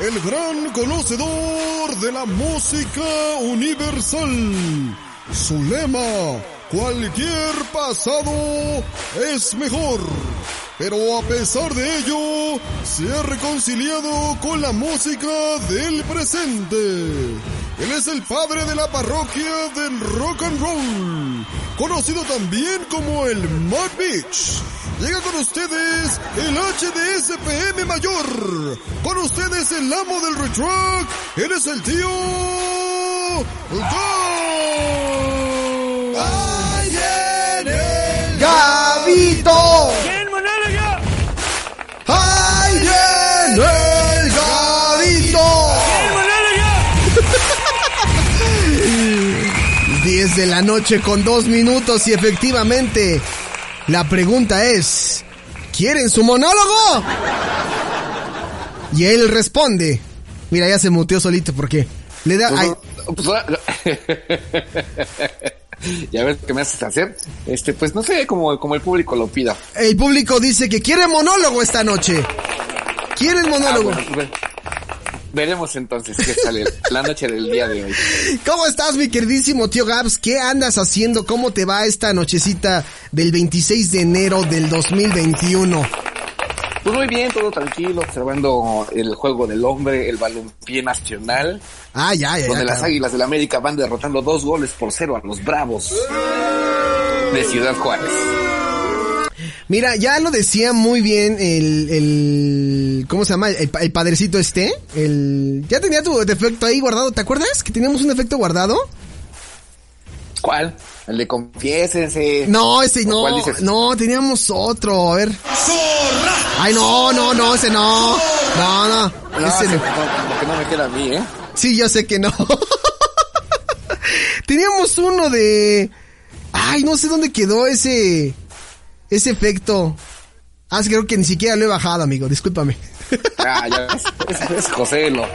El gran conocedor de la música universal. Su lema, cualquier pasado es mejor. Pero a pesar de ello, se ha reconciliado con la música del presente. Él es el padre de la parroquia del rock and roll, conocido también como el Mud Beach. Llega con ustedes el HDSPM mayor. Con ustedes el amo del retrack. Él es el tío. Go. ¡Ay, viene ¡Gabito! De la noche con dos minutos y efectivamente la pregunta es, ¿quieren su monólogo? Y él responde, mira ya se muteó solito porque le da... ay, Pues, ya ves qué me haces hacer. Este, pues no sé, como, como el público lo pida. el público dice que quiere monólogo esta noche. ¿Quieren Ah, monólogo? bueno. Veremos entonces qué sale la noche del día de hoy. ¿Cómo estás, mi queridísimo tío Gabs? ¿Qué andas haciendo? ¿Cómo te va esta nochecita del 26 de enero del 2021? Pues muy bien, todo tranquilo, observando el juego del hombre, el balompié nacional, Ah, ya, ya, ya. donde las claro. águilas del América van derrotando dos goles por cero a los bravos de Ciudad Juárez. Mira, ya lo decía muy bien el, el ¿cómo se llama? El, el padrecito este, el, ya tenía tu defecto ahí guardado, ¿te acuerdas? Que teníamos un efecto guardado. ¿Cuál? El de confiésense. No, ese ¿O no, cuál dices? no, teníamos otro, a ver. Ay, no, no, no, ese no. No, no, No, ese ese no. no, como que no me queda a mí, ¿eh? Sí, yo sé que no. Teníamos uno de... Ay, no sé dónde quedó ese... Ese efecto. Ah, creo que ni siquiera lo he bajado, amigo. Discúlpame. Ah, ya ves, es, es José lo.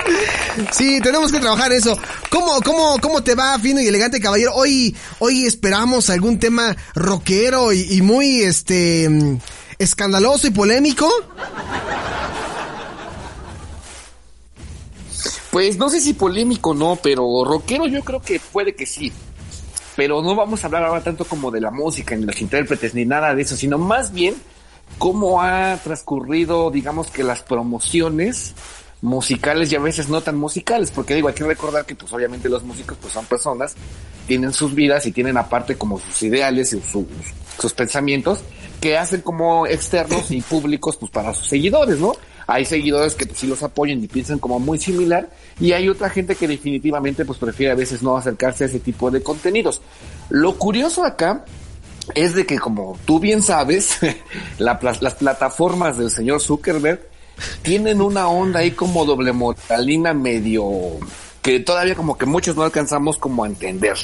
Sí, tenemos que trabajar eso. ¿Cómo, cómo, cómo te va, fino y elegante caballero? Hoy, hoy esperamos algún tema rockero y, y muy, este, escandaloso y polémico. Pues no sé si polémico o no, pero rockero yo creo que puede que sí. Pero no vamos a hablar ahora tanto como de la música, ni los intérpretes, ni nada de eso, sino más bien cómo ha transcurrido, digamos que las promociones musicales y a veces no tan musicales, porque digo, hay que recordar que pues obviamente los músicos pues son personas, tienen sus vidas y tienen aparte como sus ideales y sus, sus pensamientos que hacen como externos y públicos pues para sus seguidores, ¿no? Hay seguidores que sí los apoyan y piensan como muy similar y hay otra gente que definitivamente pues prefiere a veces no acercarse a ese tipo de contenidos. Lo curioso acá es de que como tú bien sabes, las plataformas del señor Zuckerberg tienen una onda ahí como doble moralina medio que todavía como que muchos no alcanzamos como a entender.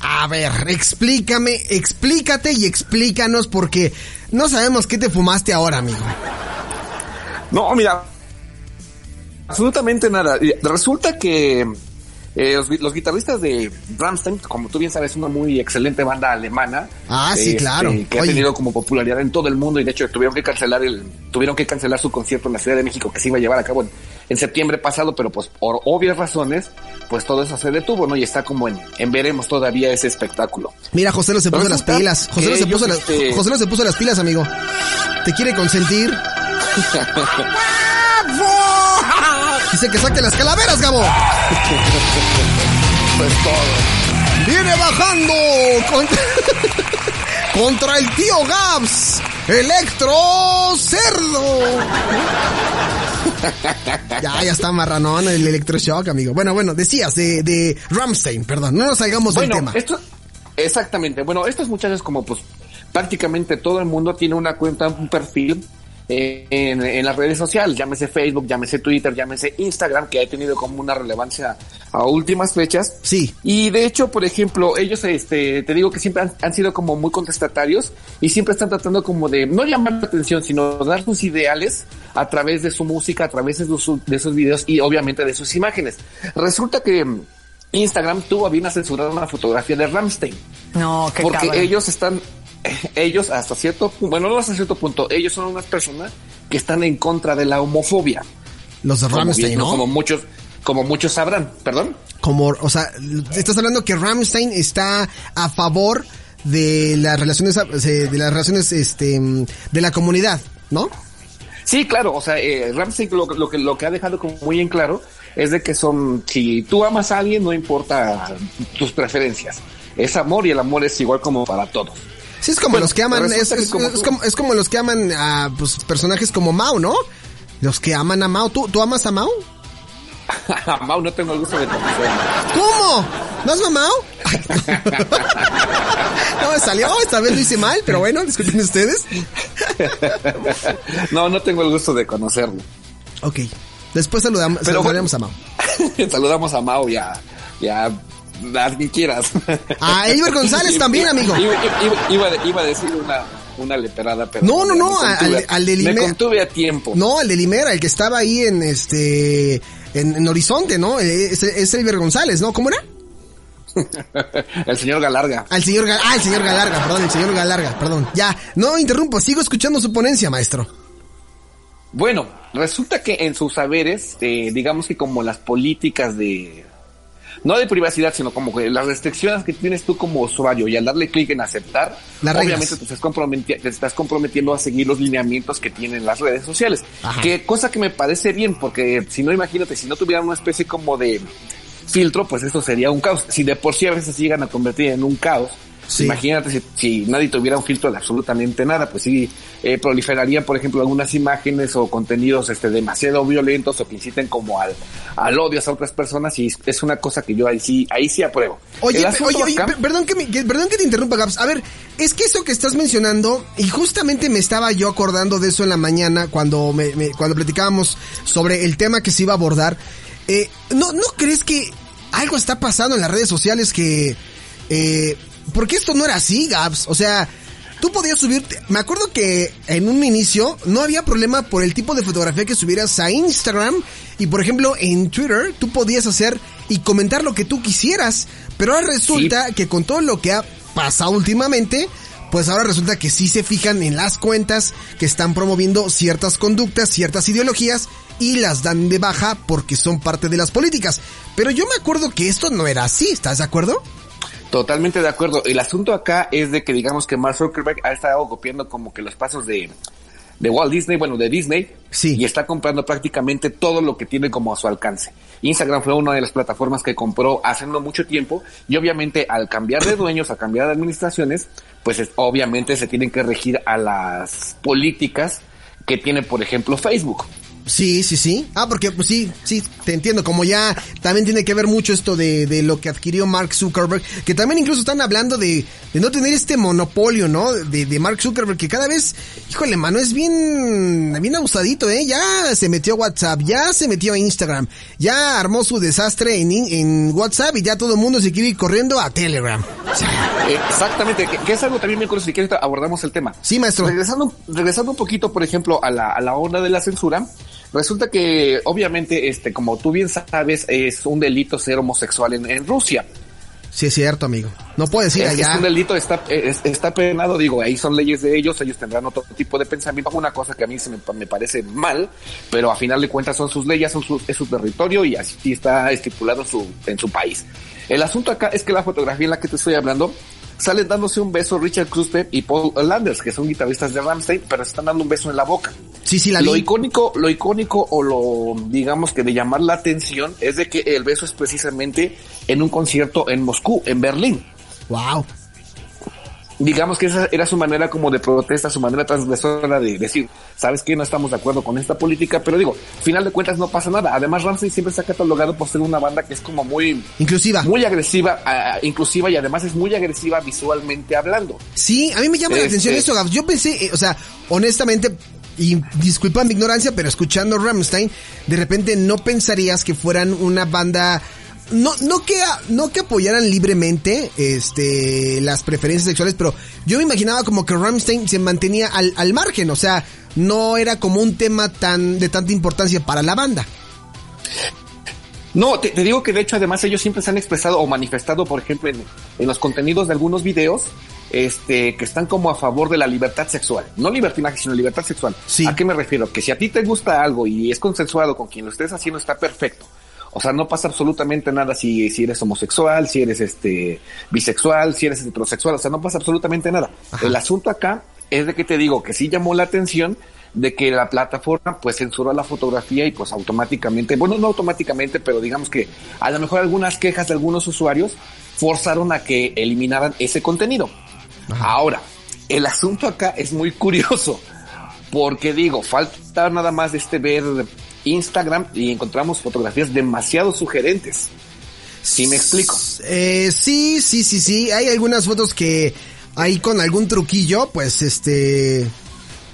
A ver, explícame, explícate y explícanos porque no sabemos qué te fumaste ahora, amigo. No, mira, absolutamente nada. Resulta que eh, los, los guitarristas de Rammstein, como tú bien sabes, una muy excelente banda alemana. Ah, sí, este, claro. Que ha tenido como popularidad en todo el mundo y de hecho tuvieron que cancelar el, tuvieron que cancelar su concierto en la Ciudad de México que se iba a llevar a cabo en, en septiembre pasado, pero pues por obvias razones, pues todo eso se detuvo, ¿no? Y está como en, en veremos todavía ese espectáculo. Mira, José no se puso las pilas. José no se puso las, este- José no se puso las pilas, amigo. Te quiere consentir. Dice que saque las calaveras, Gabo. Pues todo. Viene bajando contra, contra el tío Gabs. Electro Cerdo. Ya, ya está marranón el electroshock, amigo. Bueno, bueno, decías de, de Ramstein, perdón. No nos salgamos Bueno, del tema. esto, exactamente. Bueno, estos muchachos como pues prácticamente todo el mundo tiene una cuenta, un perfil eh, en, en, las redes sociales, llámese Facebook, llámese Twitter, llámese Instagram, que ha tenido como una relevancia a últimas fechas. Sí. Y de hecho, por ejemplo, ellos, este, te digo que siempre han, han sido como muy contestatarios y siempre están tratando como de no llamar la atención, sino dar sus ideales a través de su música, a través de sus, de sus videos y obviamente de sus imágenes. Resulta que Instagram tuvo a bien a censurar una fotografía de Ramstein. No, qué Porque cabrón. ellos están, ellos hasta cierto punto, bueno, no hasta cierto punto, ellos son unas personas que están en contra de la homofobia. Los de Rammstein, bien- ¿no? Como muchos, como muchos sabrán, perdón. Como, o sea, estás hablando que Rammstein está a favor de las relaciones, de las relaciones, este, de la comunidad, ¿no? Sí, claro, o sea, eh, Ramsey lo, lo que lo que ha dejado como muy en claro es de que son, si tú amas a alguien, no importa tus preferencias. Es amor y el amor es igual como para todos. Sí, es como Bueno, los que aman, es, resulta que es- como es como, es como los que aman a pues, personajes como Mao, ¿no? Los que aman a Mao. ¿Tú, ¿tú amas a Mao? Mau, no tengo el gusto de conocerlo. ¿Cómo? ¿No has mamado? no me salió, esta vez lo hice mal, pero bueno, disculpen ustedes. no, no tengo el gusto de conocerlo. Ok. Después saludamos, Pero saludaremos a Mao. Saludamos a Mau y a, y a, a quien quieras. A Elber González también, amigo. Iba, iba- iba- iba a decir una, una leperada, pero. No, no, me no, contuve- al- al de Me Lime- contuve a tiempo. No, el de Limera, el que estaba ahí en este. En, en Horizonte, ¿no? Es, es Elber González, ¿no? ¿Cómo era? el señor Galarga. Al señor ah, el señor Galarga, perdón, el señor Galarga, perdón. Ya, no interrumpo, sigo escuchando su ponencia, maestro. Bueno, resulta que en sus saberes, eh, digamos que como las políticas de, no de privacidad, sino como que las restricciones que tienes tú como usuario y al darle clic en aceptar, Las obviamente te estás, te estás comprometiendo a seguir los lineamientos que tienen las redes sociales. Ajá. Que cosa que me parece bien, porque si no, imagínate, si no tuvieran una especie como de filtro, pues esto sería un caos. Si de por sí a veces llegan a convertir en un caos, Sí. Imagínate si, si nadie tuviera un filtro de absolutamente nada, pues sí eh, proliferarían, por ejemplo, algunas imágenes o contenidos este demasiado violentos o que inciten como al, al odio a otras personas y es- una cosa que yo ahí sí, ahí sí apruebo. Oye, oye, oye, acá- pe- perdón que, me- que- perdón que te interrumpa, Gabs. A ver, es que eso que estás mencionando, y justamente me estaba yo acordando de eso en la mañana cuando me, me- cuando platicábamos sobre el tema que se iba a abordar. Eh, ¿no, ¿No crees que algo está pasando en las redes sociales que... Eh, porque esto no era así, Gabs. O sea, tú podías subirte... Me acuerdo que en un inicio no había problema por el tipo de fotografía que subieras a Instagram. Y por ejemplo, en Twitter tú podías hacer y comentar lo que tú quisieras. Pero ahora resulta que con todo lo que ha pasado últimamente, pues ahora resulta que sí se fijan en las cuentas que están promoviendo ciertas conductas, ciertas ideologías y las dan de baja porque son parte de las políticas. Pero yo me acuerdo que esto no era así, ¿estás de acuerdo? Totalmente de acuerdo. El asunto acá es de que digamos que Mark Zuckerberg ha estado copiando como que los pasos de, de Walt Disney, bueno, de Disney, Sí. y está comprando prácticamente todo lo que tiene como a su alcance. Instagram fue una de las plataformas que compró hace no mucho tiempo y obviamente al cambiar de dueños, a cambiar de administraciones, pues es- obviamente se tienen que regir a las políticas que tiene, por ejemplo, Facebook. Sí, sí, sí. Ah, porque pues sí, sí, te entiendo. Como ya también tiene que ver mucho esto de, de lo que adquirió Mark Zuckerberg, que también incluso están hablando de, de no tener este monopolio, ¿no? De, de Mark Zuckerberg, que cada vez, híjole, mano, es bien, bien abusadito, ¿eh? Ya se metió a WhatsApp, ya se metió a Instagram, ya armó su desastre en, en WhatsApp y ya todo el mundo se quiere ir corriendo a Telegram. Exactamente, que, que es algo también bien curioso, si quieres abordamos el tema. Sí, maestro. Regresando, regresando un poquito, por ejemplo, a la, a la onda de la censura, resulta que obviamente, este, como tú bien sabes, es un delito ser homosexual en, en Rusia. sí es cierto, amigo. No puedes ir Es, es allá. un delito, está, es- está penado, digo, ahí son leyes de ellos, ellos tendrán otro tipo de pensamiento, una cosa que a mí se me, me parece mal, pero a final de cuentas son sus leyes, son sus- es su territorio y así está estipulado en su, en su país. El asunto acá es que la fotografía en la que te estoy hablando, salen dándose un beso Richard Kruspe y Paul Landers, que son guitarristas de Ramstein, pero se están dando un beso en la boca. Sí, sí, la Lo vi. icónico, lo icónico o lo, digamos que de llamar la atención es de que el beso es precisamente en un concierto en Moscú, en Berlín Wow. Digamos que esa era su manera como de protesta, su manera transgresora de decir, sabes que no estamos de acuerdo con esta política, pero digo, final de cuentas no pasa nada. Además, Ramsey siempre se ha catalogado por ser una banda que es como muy, Inclusiva. muy agresiva, ah, inclusiva y además es muy agresiva visualmente hablando. Sí, a mí me llama la Este- atención eso, Gabs. Yo pensé, eh, o sea, honestamente, y disculpa mi ignorancia, pero escuchando Rammstein, de repente no pensarías que fueran una banda no, no que, no que apoyaran libremente, este, las preferencias sexuales, pero yo me imaginaba como que Rammstein se mantenía al, al margen, o sea, no era como un tema tan, de tanta importancia para la banda. No, te, digo que de hecho además ellos siempre se han expresado o manifestado, por ejemplo, en, en, los contenidos de algunos videos, este, que están como a favor de la libertad sexual. No libertinaje, sino libertad sexual. Sí. ¿A qué me refiero? Que si a ti te gusta algo y es consensuado con quien lo estés haciendo, está perfecto. O sea, no pasa absolutamente nada si, si eres homosexual, si eres este bisexual, si eres heterosexual, o sea, no pasa absolutamente nada. Ajá. El asunto acá es de que te digo que sí llamó la atención de que la plataforma pues censuró la fotografía y pues automáticamente, bueno, no automáticamente, pero digamos que a lo mejor algunas quejas de algunos usuarios forzaron a que eliminaran ese contenido. Ajá. Ahora, el asunto acá es muy curioso, porque digo, falta nada más de este ver Instagram y encontramos fotografías demasiado sugerentes. ¿Sí me explico? Eh, sí, sí, sí, sí. Hay algunas fotos que ahí con algún truquillo, pues este...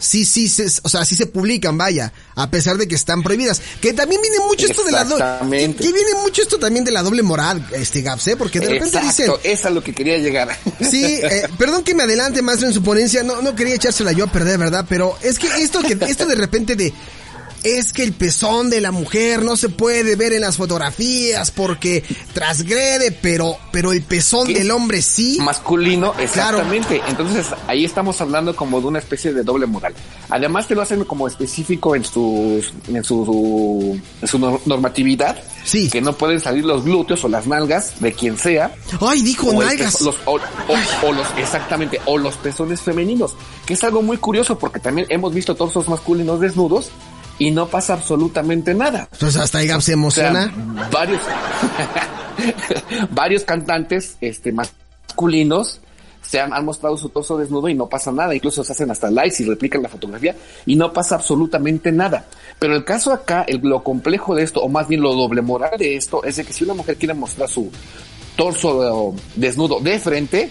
Sí, sí, se, o sea, sí se publican, vaya, a pesar de que están prohibidas. Que también viene mucho esto de la doble... Que, que, viene mucho esto también de la doble moral, este Gaps, ¿eh? Porque de repente Exacto, dicen... es a lo que quería llegar. Sí, eh, perdón que me adelante, maestro, en su ponencia, no, no quería echársela yo a perder, ¿verdad? Pero es que esto que, esto de repente de es que el pezón de la mujer no se puede ver en las fotografías porque transgrede, pero, pero el pezón del hombre sí. Masculino, exactamente. Claro. Entonces ahí estamos hablando como de una especie de doble moral. Además te lo hacen como específico en sus, en su, en su normatividad. Sí. Que no pueden salir los glúteos o las nalgas de quien sea. Ay, dijo nalgas. Pezo, los, o, o, o los, exactamente, o los pezones femeninos. Que es algo muy curioso porque también hemos visto torsos masculinos desnudos y no pasa absolutamente nada. Entonces hasta Gab se emociona. O sea, varios, varios cantantes, este, masculinos se han, han, mostrado su torso desnudo y no pasa nada. Incluso se hacen hasta likes y replican la fotografía y no pasa absolutamente nada. Pero el caso acá, el, lo complejo de esto, o más bien lo doble moral de esto, es de que si una mujer quiere mostrar su torso desnudo de frente,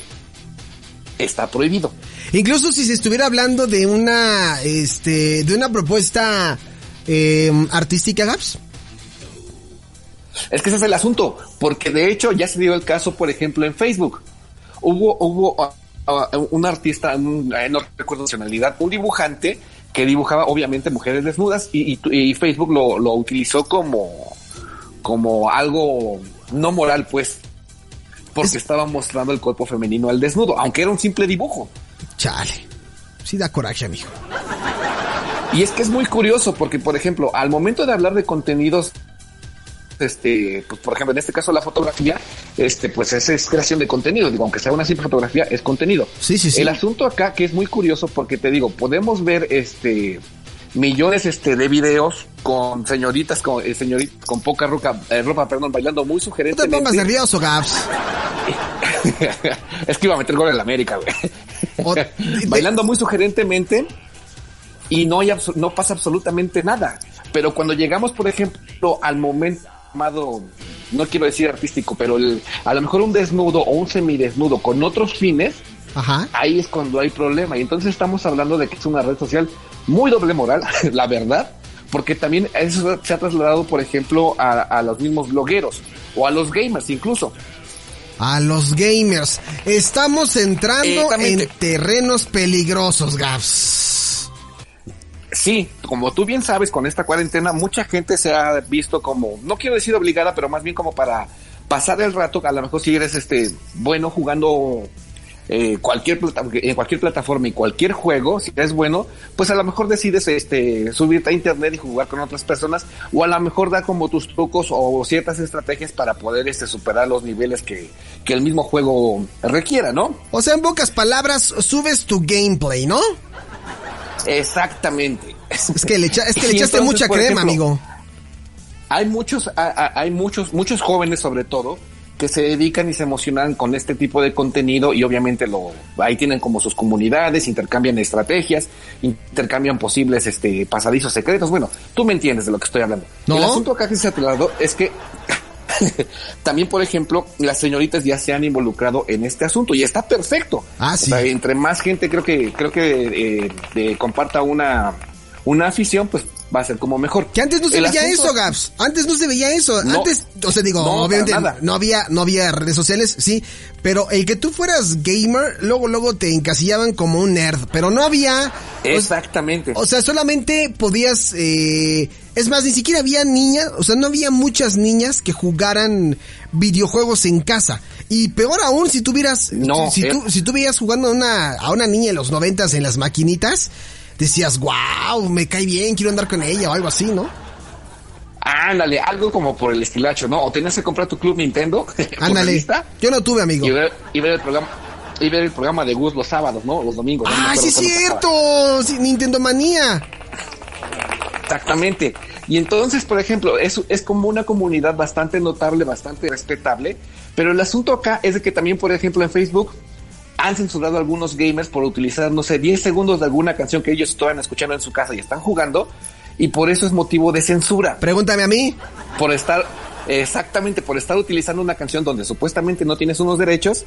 está prohibido. Incluso si se estuviera hablando de una, este, de una propuesta eh, artística, Gaps. Es que ese es el asunto, porque de hecho ya se dio el caso, por ejemplo, en Facebook. Hubo, hubo uh, uh, un artista, un, no recuerdo nacionalidad, un dibujante que dibujaba obviamente mujeres desnudas y, y, y Facebook lo, lo, utilizó como, como algo no moral, pues, porque es... estaba mostrando el cuerpo femenino al desnudo, aunque era un simple dibujo. Chale, sí da coraje, amigo. Y es que es muy curioso porque, por ejemplo, al momento de hablar de contenidos, este, pues por ejemplo, en este caso la fotografía, este, pues es, es creación de contenido. Digo, aunque sea una simple fotografía, es contenido. Sí, sí, sí. El asunto acá que es muy curioso porque te digo, podemos ver este millones este de videos con señoritas con eh, señoritas con poca ropa, eh, ropa perdón bailando muy sugerente no te pongas nervioso Gaps es que iba a meter gol en la América güey bailando muy sugerentemente y no hay no pasa absolutamente nada pero cuando llegamos por ejemplo al momento llamado no quiero decir artístico pero el, a lo mejor un desnudo o un semidesnudo con otros fines Ajá. ahí es cuando hay problema y entonces estamos hablando de que es una red social muy doble moral, la verdad, porque también eso se ha trasladado, por ejemplo, a, a, los mismos blogueros o a los gamers incluso. A los gamers. Estamos entrando en terrenos peligrosos, Gaps. Sí, como tú bien sabes, con esta cuarentena mucha gente se ha visto como, no quiero decir obligada, pero más bien como para pasar el rato, a lo mejor si eres este bueno jugando eh, cualquier en cualquier plataforma y cualquier juego, si es bueno, pues a lo mejor decides este subirte a internet y jugar con otras personas, o a lo mejor da como tus trucos o ciertas estrategias para poder este superar los niveles que, que el mismo juego requiera, ¿no? O sea, en pocas palabras, subes tu gameplay, ¿no? Exactamente. Es que le, echa, es que le echaste entonces, mucha crema, ejemplo, amigo. Hay muchos, hay muchos, muchos jóvenes sobre todo, que se dedican y se emocionan con este tipo de contenido y obviamente lo ahí tienen como sus comunidades, intercambian estrategias, intercambian posibles este pasadizos secretos. Bueno, tú me entiendes de lo que estoy hablando. ¿No? El asunto acá que se ha es que también, por ejemplo, las señoritas ya se han involucrado en este asunto y está perfecto. Ah, sí. O sea, entre más gente creo que creo que eh, eh, comparta una una afición, pues va a ser como mejor. Que antes no se El veía asunto- eso, Gaps. Antes no se veía eso. No. antes, o sea, digo, No, obviamente no había, no había redes sociales, sí. Pero el que tú fueras gamer, luego, luego te encasillaban como un nerd. Pero no había. o- Exactamente. O sea, solamente podías, eh, es más, ni siquiera había niñas, o sea, no había muchas niñas que jugaran videojuegos en casa. Y peor aún, si tuvieras, No, si, eh. tú, si tú veías jugando a una, a una niña en los noventas en las maquinitas, decías, wow, me cae bien, quiero andar con ella o algo así, ¿no? Ándale, algo como por el estilacho, ¿no? O tenías que comprar tu club Nintendo. Ándale. Yo no tuve, amigo. Y ver, y ver el programa. Y ver el programa de Gus los sábados, ¿no? Los domingos. ¿no? Ah, sí es cierto. Sí, Nintendo Manía. Exactamente. Y entonces, por ejemplo, es, es como una comunidad bastante notable, bastante respetable. Pero el asunto acá es de que también, por ejemplo, en Facebook han censurado a algunos gamers por utilizar, no sé, 10 segundos de alguna canción que ellos estaban escuchando en su casa y están jugando. Y por eso es motivo de censura. Pregúntame a mí. por estar exactamente por estar utilizando una canción donde supuestamente no tienes unos derechos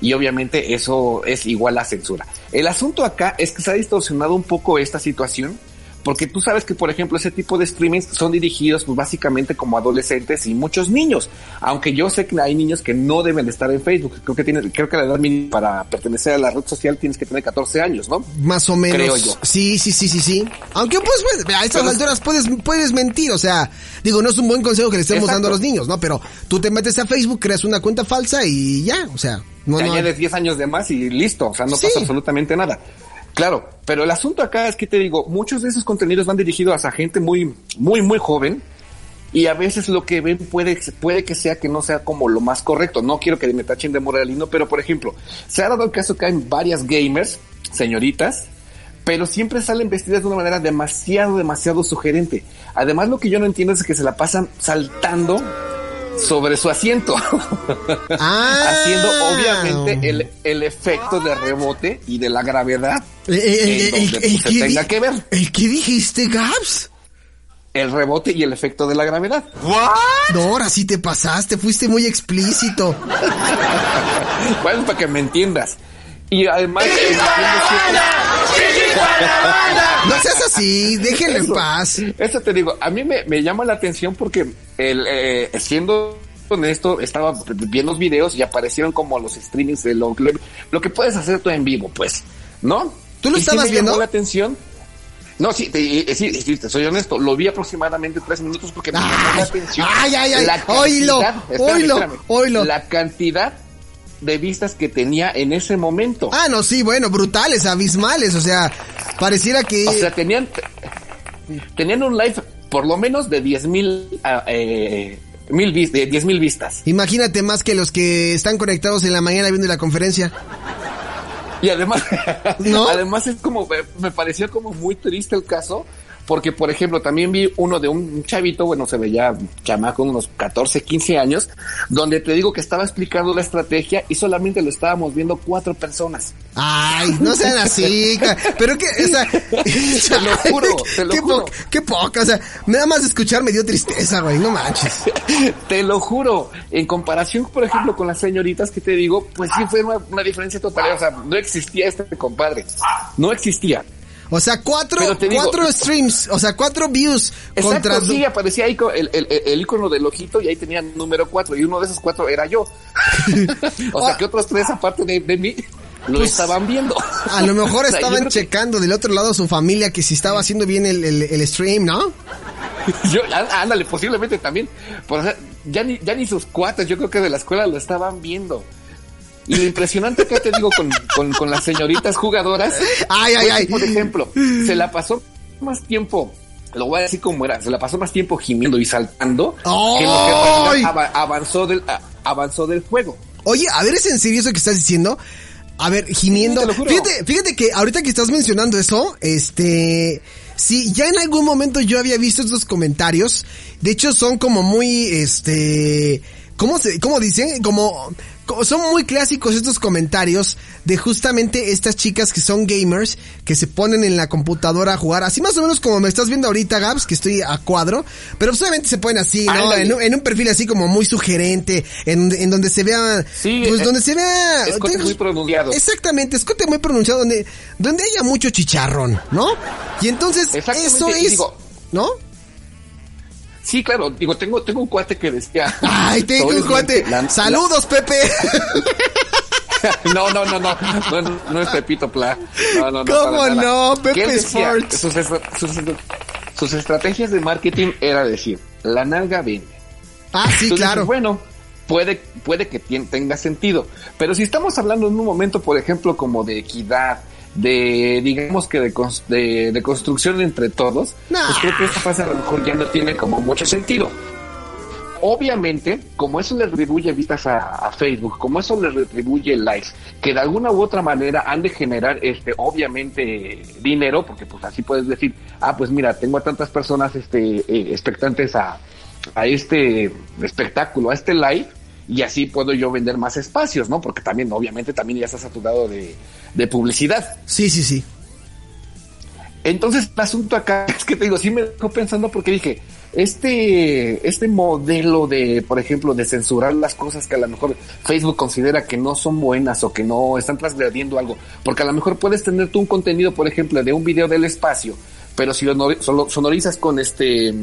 y obviamente eso es igual a censura. El asunto acá es que se ha distorsionado un poco esta situación porque tú sabes que por ejemplo ese tipo de streamings son dirigidos pues básicamente como adolescentes y muchos niños, aunque yo sé que hay niños que no deben de estar en Facebook, creo que tiene, creo que la edad mínima para pertenecer a la red social tienes que tener 14 años, ¿no? Más o menos. Creo yo. Sí, sí, sí, sí, sí. Aunque pues, pues, a estas Pero- alturas puedes, puedes mentir, o sea, digo, no es un buen consejo que le estemos Exacto. dando a los niños, ¿no? Pero tú te metes a Facebook, creas una cuenta falsa y ya, o sea, no, te no. añades 10 años de más y listo, o sea, no Sí. pasa absolutamente nada. Claro, pero el asunto acá es que te digo, muchos de esos contenidos van dirigidos a gente muy, muy, muy joven y a veces lo que ven puede, puede que sea que no sea como lo más correcto. No quiero que me tachen de moralino, pero por ejemplo, se ha dado el caso que hay varias gamers, señoritas, pero siempre salen vestidas de una manera demasiado, demasiado sugerente. Además, lo que yo no entiendo es que se la pasan saltando sobre su asiento. Ah. Haciendo obviamente el, el efecto de rebote y de la gravedad Eh, eh, en eh, donde el se que tenga que ver. ¿El que dijiste, Gaps? El rebote y el efecto de la gravedad. No, ahora sí te pasaste, fuiste muy explícito. Bueno, para que me entiendas. Y además, entiendo No seas así, déjenlo en paz. Eso te digo, a mí me, me llama la atención porque el, eh, siendo honesto, estaba viendo los videos y aparecieron como los streamings de lo, lo, lo que puedes hacer tú en vivo, pues, ¿no? ¿Tú lo Y sí estabas me llamó viendo? la atención. No, sí, te- sí, sí, te soy honesto, lo vi aproximadamente tres minutos porque me llamó la atención. ay, ay, ay, oílo, oílo, oílo. La cantidad de vistas que tenía en ese momento. Ah, no, sí, bueno, brutales, abismales, o sea, pareciera que... O sea, tenían, tenían un live por lo menos de 10 mil, eh, mil de 10 mil vistas. Imagínate más que los que están conectados en la mañana viendo la conferencia. Y además, ¿No? además es como, me, me pareció como muy triste el caso, porque por ejemplo también vi uno de un chavito, bueno, se veía chamaco, unos 14, 15 años, donde te digo que estaba explicando la estrategia y solamente lo estábamos viendo cuatro personas. Ay, no sean así, pero que, o sea, Te lo juro, te lo qué, juro. po- qué poca, o sea, nada más escuchar me dio tristeza, güey, no manches. Te lo juro. En comparación, por ejemplo, con las señoritas que te digo, pues sí fue una, una diferencia total. O sea, no existía este compadre. No existía. O sea, cuatro, digo- cuatro streams, o sea, cuatro views contra... Exacto, sí, aparecía ahí el, el, el icono del ojito y ahí tenía número cuatro y uno de esos cuatro era yo. o sea que otros tres aparte de, de mí lo Pues, estaban viendo. A lo mejor O sea, yo estaban que- checando del otro lado su familia que si estaba haciendo bien el, el- el stream, ¿no? Yo, ándale, posiblemente también. Por, ya ni, ya ni sus cuates, yo creo que de la escuela lo estaban viendo. Y lo impresionante que te digo con, con, con las señoritas jugadoras. Ay, ay, que, ay. Por ejemplo, se la pasó más tiempo, lo voy a decir como era, se la pasó más tiempo gimiendo y saltando que lo que avanzó del, avanzó del juego. Oye, a ver, ¿es en serio eso que estás diciendo? A ver, gimiendo. Sí, fíjate, fíjate que ahorita que estás mencionando eso, este, sí, ya en algún momento yo había visto estos comentarios. De hecho, son como muy, este, ¿cómo se, cómo dicen? Como, co- son muy clásicos estos comentarios de justamente estas chicas que son gamers, que se ponen en la computadora a jugar, así más o menos como me estás viendo ahorita, Gabs, que estoy a cuadro, pero pues obviamente se ponen así, ¿no? En un, en un perfil así como muy sugerente, en, en donde se vea, Sí, pues eh, donde se vea... escote muy pronunciado. Exactamente, escote muy pronunciado, donde, donde haya mucho chicharrón, ¿no? Y entonces, eso es... digo- ¿No? Sí, claro, digo, tengo, tengo un cuate que decía. Ay, tengo un cuate. Saludos, Pepe. No, no, no, no, no, no es Pepito Pla. No, no, no. ¿Cómo no? Pepe Sports. Sus, sus, sus estrategias de marketing era decir, la nalga vende. Ah, sí, Entonces, claro. Bueno, puede, puede que tenga sentido. Pero si estamos hablando en un momento, por ejemplo, como de equidad, de, digamos que de, cons- de, de construcción entre todos, Nah. pues creo que esta fase a lo mejor ya no tiene como mucho sentido. Obviamente, como eso le retribuye vistas a, a Facebook, como eso le retribuye likes, que de alguna u otra manera han de generar, este, obviamente, dinero, porque pues así puedes decir, ah, pues mira, tengo a tantas personas, este, eh, expectantes a, a este espectáculo, a este live, y así puedo yo vender más espacios, ¿no? Porque también, obviamente, también ya está saturado de, de publicidad. Sí, sí, sí. Entonces, el asunto acá es que te digo, sí me dejó pensando porque dije, este, este modelo de, por ejemplo, de censurar las cosas que a lo mejor Facebook considera que no son buenas o que no están transgrediendo algo, porque a lo mejor puedes tener tú un contenido, por ejemplo, de un video del espacio, pero si lo sonorizas con este,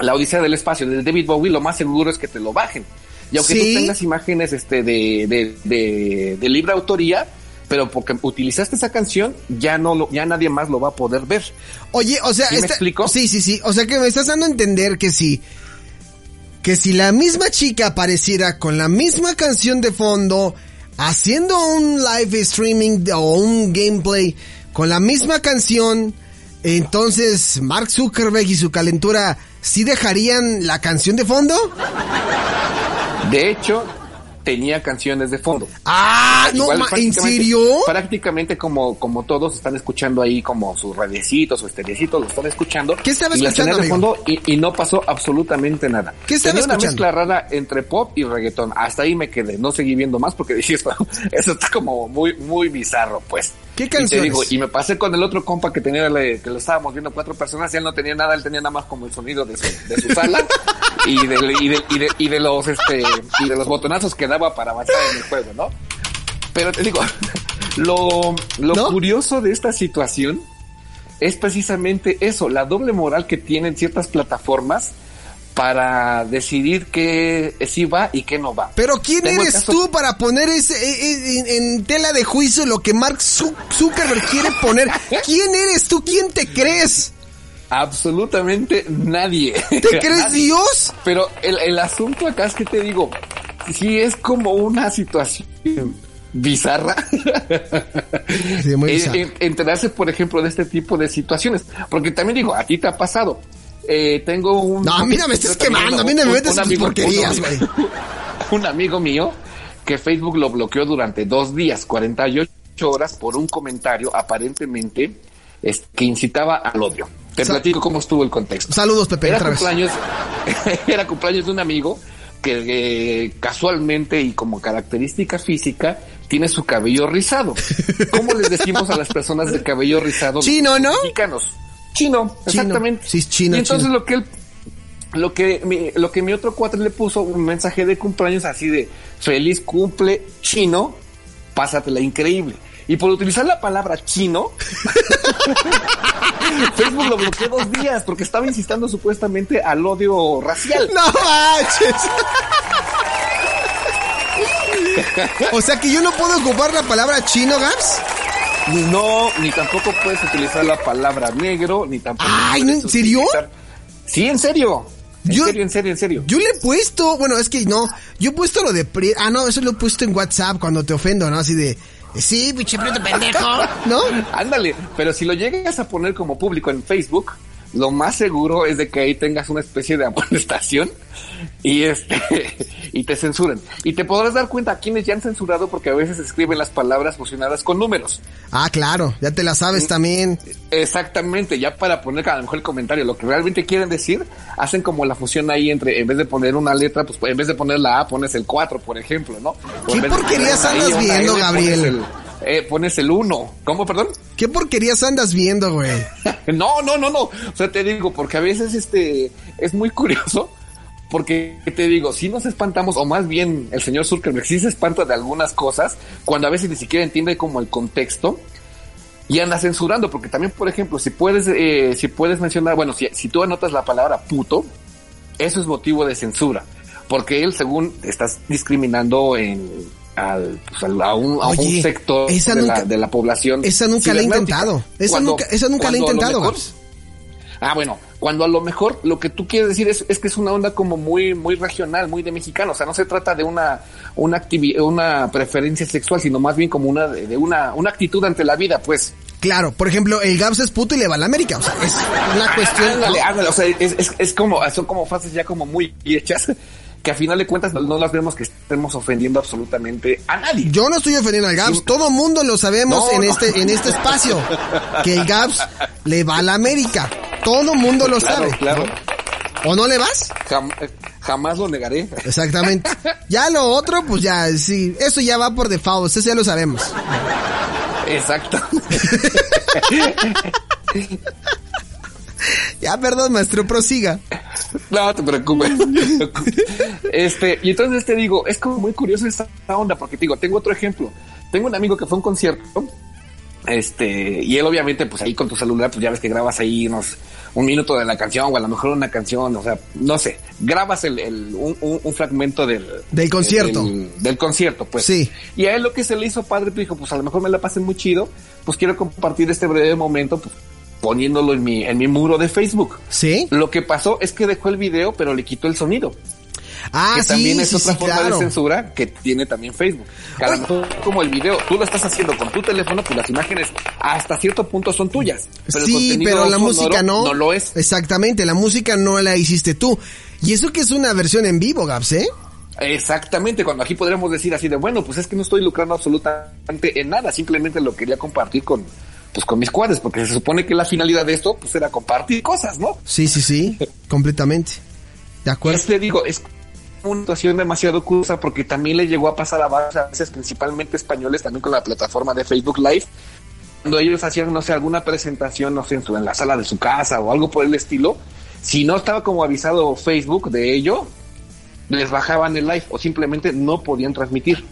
la Odisea del Espacio de David Bowie, lo más seguro es que te lo bajen. Y aunque Sí. tú tengas imágenes este de, de, de, de libre autoría, pero porque utilizaste esa canción, ya no lo, ya nadie más lo va a poder ver. Oye, o sea, ¿Sí me explico? sí, sí, sí. O sea que me estás dando a entender que si, que si la misma chica apareciera con la misma canción de fondo, haciendo un live streaming o un gameplay con la misma canción, entonces Mark Zuckerberg y su calentura sí dejarían la canción de fondo. De hecho, tenía canciones de fondo. Ah, no, Igual ¿en serio? Prácticamente como, como todos están escuchando ahí como sus radiecitos o estereocitos, lo están escuchando. ¿Qué estaba y escuchando, de fondo y, y no pasó absolutamente nada. ¿Qué estaba Tenía una escuchando? mezcla rara entre pop y reggaetón. Hasta ahí me quedé. No seguí viendo más porque dije esto, eso está como muy, muy bizarro, pues. ¿Qué Y te canciones? digo, y me pasé con el otro compa que tenía, le- que lo estábamos viendo cuatro personas y él no tenía nada, él tenía nada más como el sonido de su, de su sala y de, y, de, y, de, y de los este y de los botonazos que daba para avanzar en el juego, ¿no? Pero te digo, lo, lo ¿No? curioso de esta situación es precisamente eso, la doble moral que tienen ciertas plataformas para decidir qué sí va y qué no va. Pero ¿quién Tengo eres caso- tú para poner ese, eh, eh, en, en tela de juicio lo que Mark Zu- Zuckerberg quiere poner? ¿Quién eres tú? ¿Quién te crees? Absolutamente nadie. ¿Te crees Nadie. Dios? Pero el, el asunto acá es que te digo, si es como una situación bizarra. Sí, muy Eh, eh, enterarse, por ejemplo, de este tipo de situaciones. Porque también digo, a ti te ha pasado. Eh, tengo un... No, a mí no me estás quemando, a mí no me metes tus amigo- porquerías, güey. Un amigo mío que Facebook lo bloqueó durante dos días, 48 horas, por un comentario aparentemente es, que incitaba al odio. Te Sa- platico cómo estuvo el contexto. Saludos, Pepe, Era otra vez. cumpleaños, era cumpleaños de un amigo que eh, casualmente y como característica física tiene su cabello rizado. ¿Cómo les decimos a las personas de cabello rizado? Chino, ¿no? Mexicanos. Chino, exactamente. Sí, chino, Y entonces chino. lo que él lo que mi, lo que mi otro cuate le puso un mensaje de cumpleaños así de feliz cumple chino, pásatela increíble. Y por utilizar la palabra chino, Facebook lo bloqueó dos días porque estaba insistiendo supuestamente al odio racial. No manches. O sea que yo no puedo ocupar la palabra chino, Gaps. No, ni tampoco puedes utilizar la palabra negro, ni tampoco. Ay, ¿en serio? Sí, en serio. En Yo- serio, en serio, en serio. Yo le he puesto, bueno, es que no, yo he puesto lo de pri- ah no, eso lo he puesto en WhatsApp cuando te ofendo, ¿no? Así de sí, pinche prieto pendejo, ¿no? Ándale, pero si lo llegas a poner como público en Facebook, lo más seguro es de que ahí tengas una especie de amonestación y este y te censuren. Y te podrás dar cuenta a quienes ya han censurado porque a veces escriben las palabras fusionadas con números. Ah, claro, ya te la sabes Mm. también. Exactamente, ya para poner a lo mejor el comentario, lo que realmente quieren decir, hacen como la fusión ahí entre, en vez de poner una letra, pues en vez de poner la A, pones el 4, por ejemplo, ¿no? O ¿Qué porquerías andas ahí viendo, L, Gabriel? Pones el, eh, pones el 1. ¿Cómo, perdón? ¿Qué porquerías andas viendo, güey? No, no, no, no. O sea, te digo, porque a veces este es muy curioso. Porque te digo, si nos espantamos, o más bien el señor Zuckerberg sí se espanta de algunas cosas, cuando a veces ni siquiera entiende como el contexto y anda censurando, porque también, por ejemplo, si puedes, eh, si puedes mencionar, bueno, si, si tú anotas la palabra puto, eso es motivo de censura, porque él, según estás discriminando en al, pues, a, un, a un sector de, la, de la población. Esa nunca la he intentado. Esa Cuando- nunca, esa nunca la he intentado, mejor-. Ah, bueno, cuando a lo mejor lo que tú quieres decir es, es que es una onda como muy, muy regional, muy de mexicano. O sea, no se trata de una, una una preferencia sexual, sino más bien como una, de, una, una actitud ante la vida, pues. Claro, por ejemplo, el Gabs es puto y le va a la América. O sea, es una cuestión. Ándale, o sea, es, es, es como, son como frases ya como muy hechas, que a final de cuentas no, no las vemos que estemos ofendiendo absolutamente a nadie. Yo no estoy ofendiendo al Gabs, Sí. todo mundo lo sabemos No, en no. este en este espacio que el Gabs le va a la América. Todo mundo lo Claro, sabe. claro. ¿O no le vas? Jam- jamás lo negaré. Exactamente. Ya lo otro, pues ya, sí, eso ya va por default, eso ya lo sabemos. Exacto. Ya, perdón, maestro, prosiga. No te preocupes. este, y entonces te digo, es como muy curioso esta onda, porque te digo, tengo otro ejemplo. Tengo un amigo que fue a un concierto, este, y él obviamente, pues ahí con tu celular, pues ya ves que grabas ahí unos, un minuto de la canción, o a lo mejor una canción, o sea, no sé, grabas el, el- un, un- fragmento del, Del concierto. Del, del concierto, pues. Sí. Y a él lo que se le hizo padre, pues dijo, pues a lo mejor me la pasé muy chido, pues quiero compartir este breve momento, pues, poniéndolo en mi, en mi muro de Facebook. ¿Sí? Lo que pasó es que dejó el video, pero le quitó el sonido. Ah, que sí, también es sí, otra sí, forma claro. de censura que tiene también Facebook. Que a lo Oye. mejor como el video, tú lo estás haciendo con tu teléfono, pues las imágenes hasta cierto punto son tuyas. Pero el sí, contenido pero la música no. No lo es. Exactamente, la música no la hiciste tú. Y eso que es una versión en vivo, Gabs, ¿eh? Exactamente, cuando aquí podríamos decir así de, bueno, pues es que no estoy lucrando absolutamente en nada, simplemente lo quería compartir con, pues con mis cuadros, porque se supone que la finalidad de esto, pues era compartir cosas, ¿no? Sí, sí, sí, completamente. De acuerdo. Este digo, es una situación demasiado curiosa porque también le llegó a pasar a varias veces, principalmente españoles, también con la plataforma de Facebook Live, cuando ellos hacían, no sé, alguna presentación, no sé, en, su- en la sala de su casa o algo por el estilo, si no estaba como avisado Facebook de ello, les bajaban el live o simplemente no podían transmitir.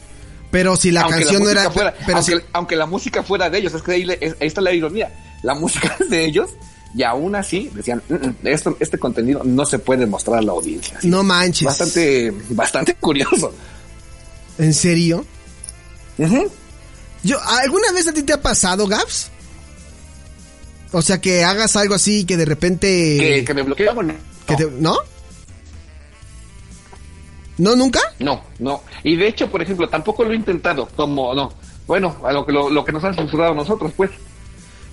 Pero si la aunque canción no era... fuera, pero aunque, si- aunque la música fuera de ellos, es que ahí, le- es- ahí está la ironía. La música es de ellos y aún así decían, "Mm, mm, esto, este contenido no se puede mostrar a la audiencia. Así no manches. bastante, bastante curioso. ¿En serio? Ujú. Yo, ¿alguna vez a ti te ha pasado, Gabs? O sea, que hagas algo así que de repente... que, que me bloqueaban. No, que te- ¿No? ¿No, nunca? no, no. Y de hecho, por ejemplo, tampoco lo he intentado. Como no. Bueno, a lo que lo, lo que nos han censurado nosotros, pues.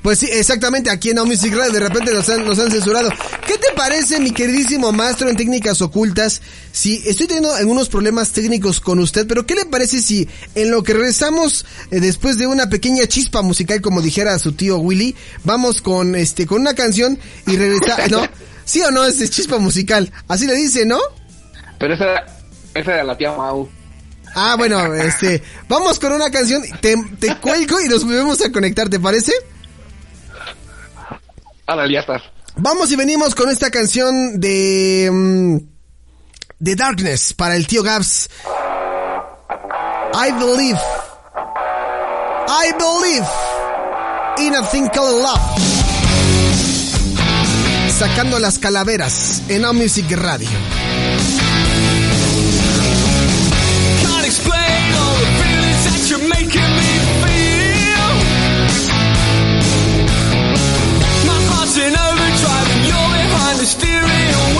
Pues sí, exactamente, aquí en Now Music Radio de repente nos han, nos han censurado. ¿Qué te parece, mi queridísimo maestro en técnicas ocultas? Si estoy teniendo algunos problemas técnicos con usted, pero ¿qué le parece si en lo que regresamos eh, después de una pequeña chispa musical, como dijera su tío Willy, vamos con este con una canción y regresa, ¿no? ¿Sí o no? Es chispa musical. Así le dice, ¿no? Pero esa era, esa era la tía Mau. Ah, bueno, este, vamos con una canción, te, te cuelgo y nos volvemos a conectar, ¿te parece? Ahora ya estás. Vamos y venimos con esta canción de. mm, de Darkness para el tío Gabs. I believe. I believe in a thing called love. Sacando las calaveras en Our Music Radio. The steering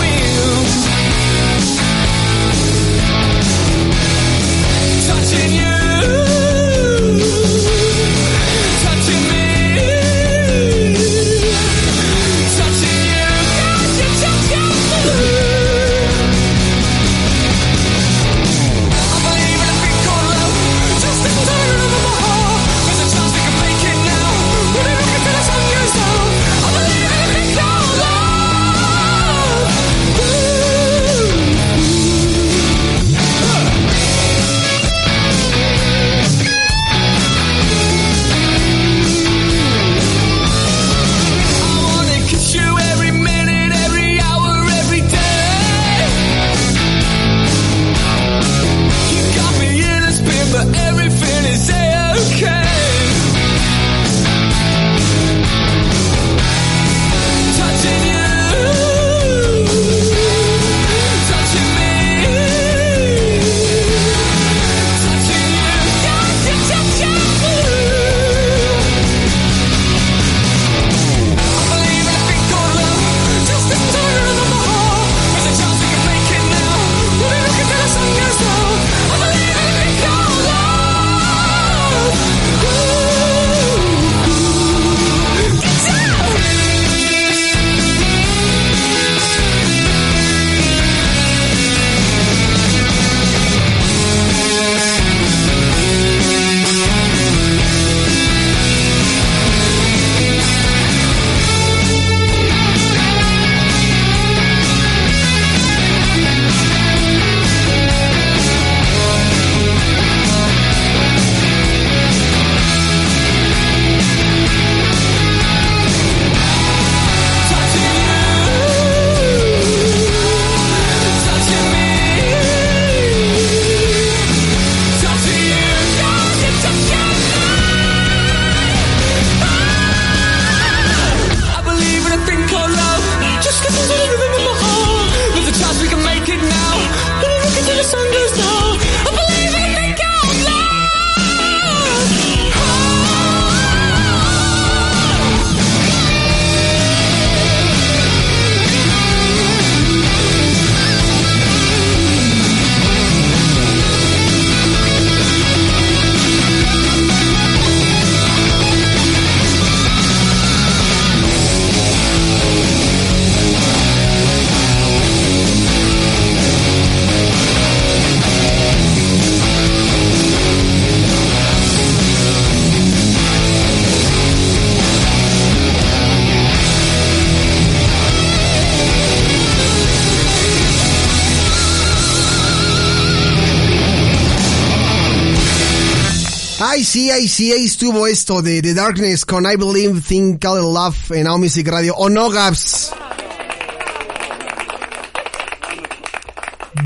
sí, sí, ahí estuvo esto de The Darkness con I Believe, Think, Call It Love en Now Music Radio. ¿O no, Gaps?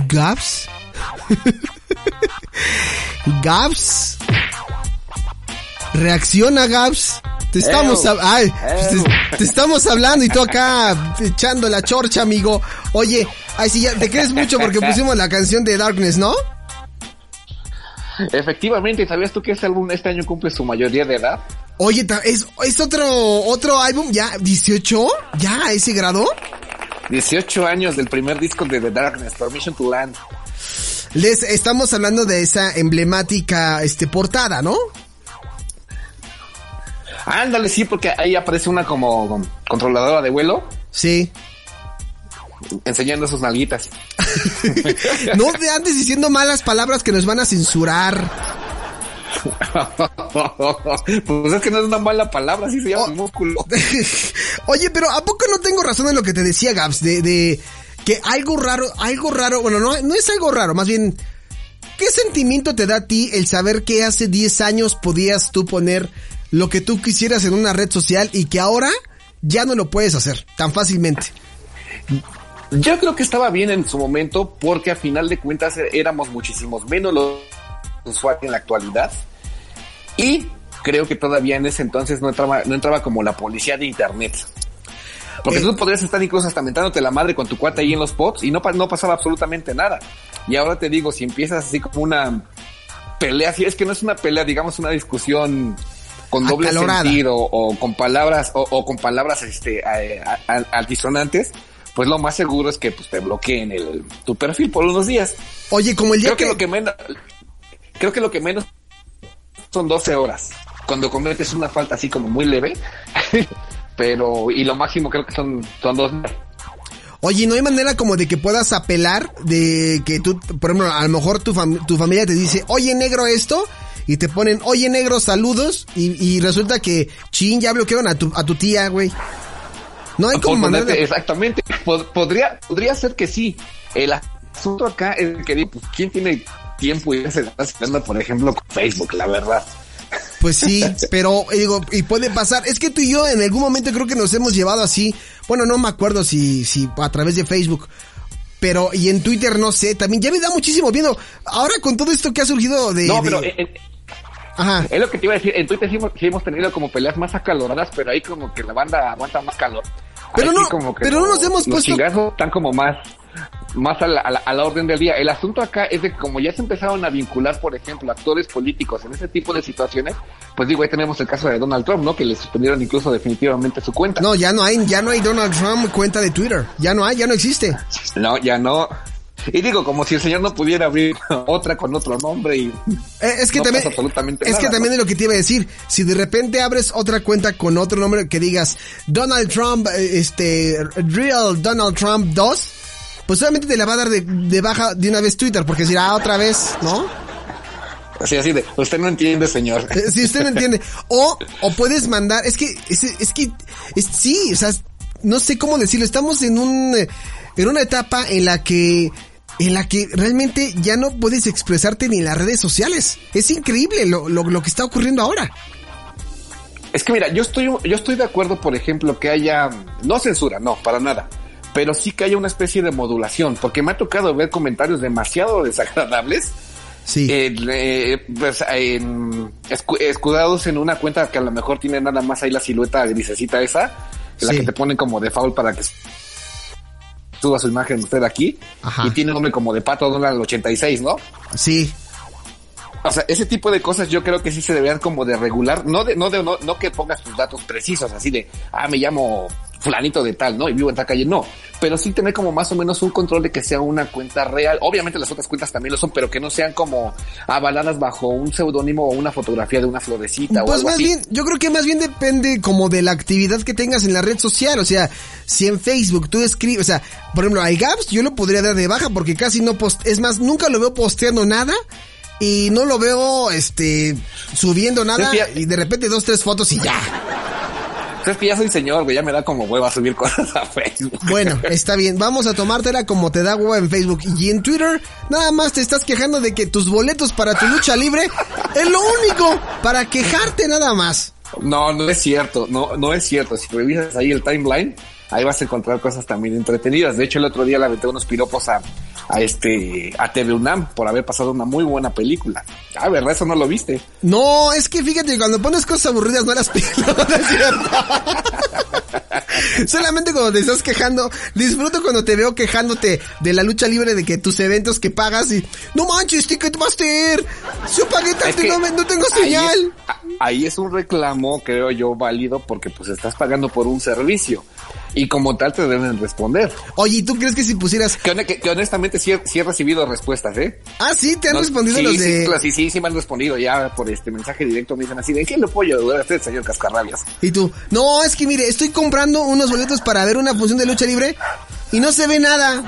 ¿Gaps? ¿Gaps? Reacciona, Gaps. Te estamos, ay, te estamos hablando y tú acá echando la chorcha, amigo. Oye, ay, sí, ya te crees mucho porque pusimos la canción de Darkness, ¿no? Efectivamente, ¿sabías tú que este álbum este año cumple su mayoría de edad? Oye, es, es otro, otro álbum, ya, 18, ya, a ese grado. 18 años del primer disco de The Darkness, Permission to Land. Les estamos hablando de esa emblemática, este, portada, ¿no? Ándale, sí, porque ahí aparece una como controladora de vuelo Sí. Enseñando sus nalguitas. No te andes diciendo malas palabras que nos van a censurar. pues es que no es una mala palabra, sí se llama Oh. músculo. Oye, pero ¿a poco no tengo razón en lo que te decía, Gabs? De, de que algo raro, algo raro, bueno, no, no es algo raro, más bien, ¿qué sentimiento te da a ti el saber que hace 10 años podías tú poner lo que tú quisieras en una red social y que ahora ya no lo puedes hacer tan fácilmente? Yo creo que estaba bien en su momento porque a final de cuentas éramos muchísimos menos los usuarios en la actualidad y creo que todavía en ese entonces no entraba, no entraba como la policía de internet. Porque Eh. tú podrías estar incluso hasta mentándote la madre con tu cuate ahí en los pods y no, no pasaba absolutamente nada. Y ahora te digo, si empiezas así como una pelea, si es que no es una pelea, digamos una discusión con doble Acalorada. sentido o con palabras o, o con palabras este a- a- a- altisonantes, pues lo más seguro es que pues, te bloqueen el, tu perfil por unos días. Oye, como el día Creo que, que... lo que menos creo que lo que menos son 12 horas. Cuando cometes una falta así como muy leve, pero y lo máximo creo que son son dos. Oye, ¿no hay manera como de que puedas apelar de que tú, por ejemplo, a lo mejor tu, fam- tu familia te dice, oye negro esto, y te ponen, oye negro saludos, y, y resulta que, chin, ya bloquearon a tu, a tu tía, güey. No hay como manera de... Exactamente. Pod- podría, podría ser que sí. El asunto acá es que pues, quién tiene tiempo y se está haciendo, por ejemplo, con Facebook, la verdad. Pues sí, pero eh, digo, y puede pasar. Es que tú y yo en algún momento creo que nos hemos llevado así. Bueno, no me acuerdo si, si a través de Facebook. Pero, y en Twitter no sé, también ya me da muchísimo viendo. Ahora con todo esto que ha surgido de... No, de- pero eh, Ajá. es lo que te iba a decir. En Twitter sí hemos, sí hemos tenido como peleas más acaloradas, pero ahí como que la banda aguanta más calor. Pero Ahí no- sí como que pero no los- nos hemos los puesto- chingazos están como más más a la, a la- a la orden del día. El asunto acá es de que como ya se empezaron a vincular, por ejemplo, actores políticos en ese tipo de situaciones, pues digo, ahí tenemos el caso de Donald Trump, ¿no? Que le suspendieron incluso definitivamente su cuenta. No, ya no hay, ya no hay Donald Trump cuenta de Twitter. Ya no hay, ya no existe. No, ya no. Y digo, como si el señor no pudiera abrir otra con otro nombre y... Eh, es que No también, absolutamente es nada, que también ¿no? es lo que te iba a decir. Si de repente abres otra cuenta con otro nombre que digas Donald Trump, eh, este, Real Donald Trump 2, pues solamente te la va a dar de, de baja de una vez Twitter porque dirá ah, otra vez, ¿no? Así, así de, usted no entiende, señor. Eh, Si usted no entiende. O, o puedes mandar, es que, es, es que, es, sí, o sea, no sé cómo decirlo, estamos en un, en una etapa en la que, en la que realmente ya no puedes expresarte ni en las redes sociales. Es increíble lo, lo, lo que está ocurriendo ahora. Es que mira, yo estoy, yo estoy de acuerdo, por ejemplo, que haya, no censura, no, para nada, pero sí que haya una especie de modulación, porque me ha tocado ver comentarios demasiado desagradables, Sí. eh, eh, pues, escudados en una cuenta que a lo mejor tiene nada más ahí la silueta grisecita esa, la Sí. que te ponen como de foul para que suba su imagen usted aquí, Ajá. y tiene nombre como de Pato Donald 86, ¿no? Sí. O sea, ese tipo de cosas yo creo que sí se deberían como de regular, no de, no de, no, no que pongas tus datos precisos, así de, ah, me llamo fulanito de tal, ¿no? Y vivo en tal calle, no. Pero sí tener como más o menos un control de que sea una cuenta real. Obviamente las otras cuentas también lo son, pero que no sean como avaladas bajo un seudónimo o una fotografía de una florecita o Pues algo más así. bien, yo creo que más bien depende como de la actividad que tengas en la red social. O sea, si en Facebook tú escribes, o sea, por ejemplo, al Gaps yo lo podría dar de baja porque casi no post, es más, nunca lo veo posteando nada y no lo veo, este, subiendo nada y de repente dos, tres fotos y ya. Es que ya soy señor, güey, ya me da como hueva subir cosas a Facebook. Bueno, está bien, vamos a tomártela como te da hueva en Facebook y en Twitter. Nada más te estás quejando de que tus boletos para tu lucha libre es lo único para quejarte nada más. No, no es cierto, no, no es cierto. Si revisas ahí el timeline, ahí vas a encontrar cosas también entretenidas. De hecho, el otro día le aventé unos piropos a, a este, a TV UNAM por haber pasado una muy buena película. Ah, ¿verdad? Eso no lo viste. No, es que fíjate, cuando pones cosas aburridas no las pido, no es cierto. Solamente cuando te estás quejando, disfruto cuando te veo quejándote de la lucha libre de que tus eventos que pagas y no manches, Ticketmaster, yo pagué tanto y no, me- no tengo ahí señal. es- Ahí es un reclamo, creo yo, válido porque pues estás pagando por un servicio y como tal te deben responder. Oye, ¿y tú crees que si pusieras, Que, hone- que- que honestamente sí, he- sí he recibido respuestas, ¿eh? ah, sí, te han No, respondido sí, los sí, de, claro, sí, sí, sí me han respondido ya por este mensaje directo. Me dicen así, ¿de qué lo a usted, señor Cascarrabias? y tú, no, es que mire, estoy comprando unos boletos para ver una función de lucha libre y no se ve nada.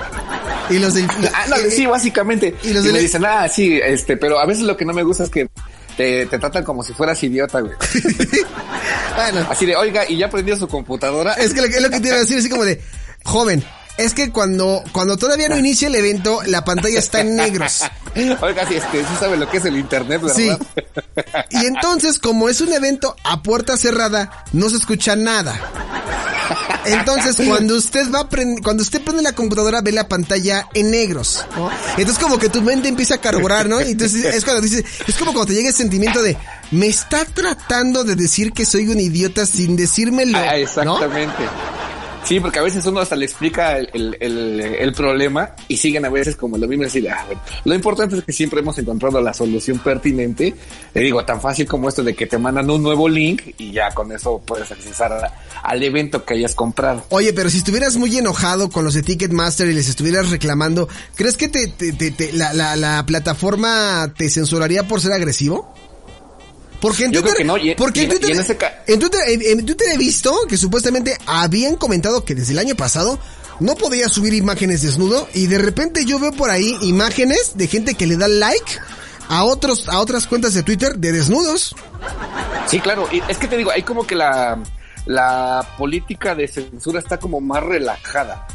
Y los Ah, no, sí, básicamente. y Y, los me dicen, ah, sí, este, pero a veces lo que no me gusta es que te, te tratan como si fueras idiota, güey. bueno, Así de, oiga, y ya prendió su computadora. Es que lo, es lo que te iba a decir, así como de, joven, es que cuando, cuando todavía no inicia el evento, la pantalla está en negros. Oiga, sí, este, sí sabe lo que es el internet, ¿verdad? Sí. Y entonces, como es un evento a puerta cerrada, no se escucha nada. Entonces, cuando usted va a cuando usted prende la computadora, ve la pantalla en negros, ¿no? Entonces, como que tu mente empieza a carburar, ¿no? Entonces, es cuando dices, es como cuando te llega el sentimiento de, me está tratando de decir que soy un idiota sin decírmelo, Ah, ¿no? Sí, porque a veces uno hasta le explica el, el, el- problema y siguen a veces como lo mismo decir, ah, lo importante es que siempre hemos encontrado la solución pertinente. Le digo, tan fácil como esto de que te mandan un nuevo link y ya con eso puedes accesar al evento que hayas comprado. Oye, pero si estuvieras muy enojado con los de Ticketmaster y les estuvieras reclamando, ¿crees que te- te- te- la, la- la plataforma te censuraría por ser agresivo? Porque en Twitter, en Twitter, he visto que supuestamente habían comentado que desde el año pasado no podía subir imágenes desnudo y de repente yo veo por ahí imágenes de gente que le da like a otros, a otras cuentas de Twitter de desnudos. Sí, claro. Y es que te digo, hay como que la, la política de censura está como más relajada.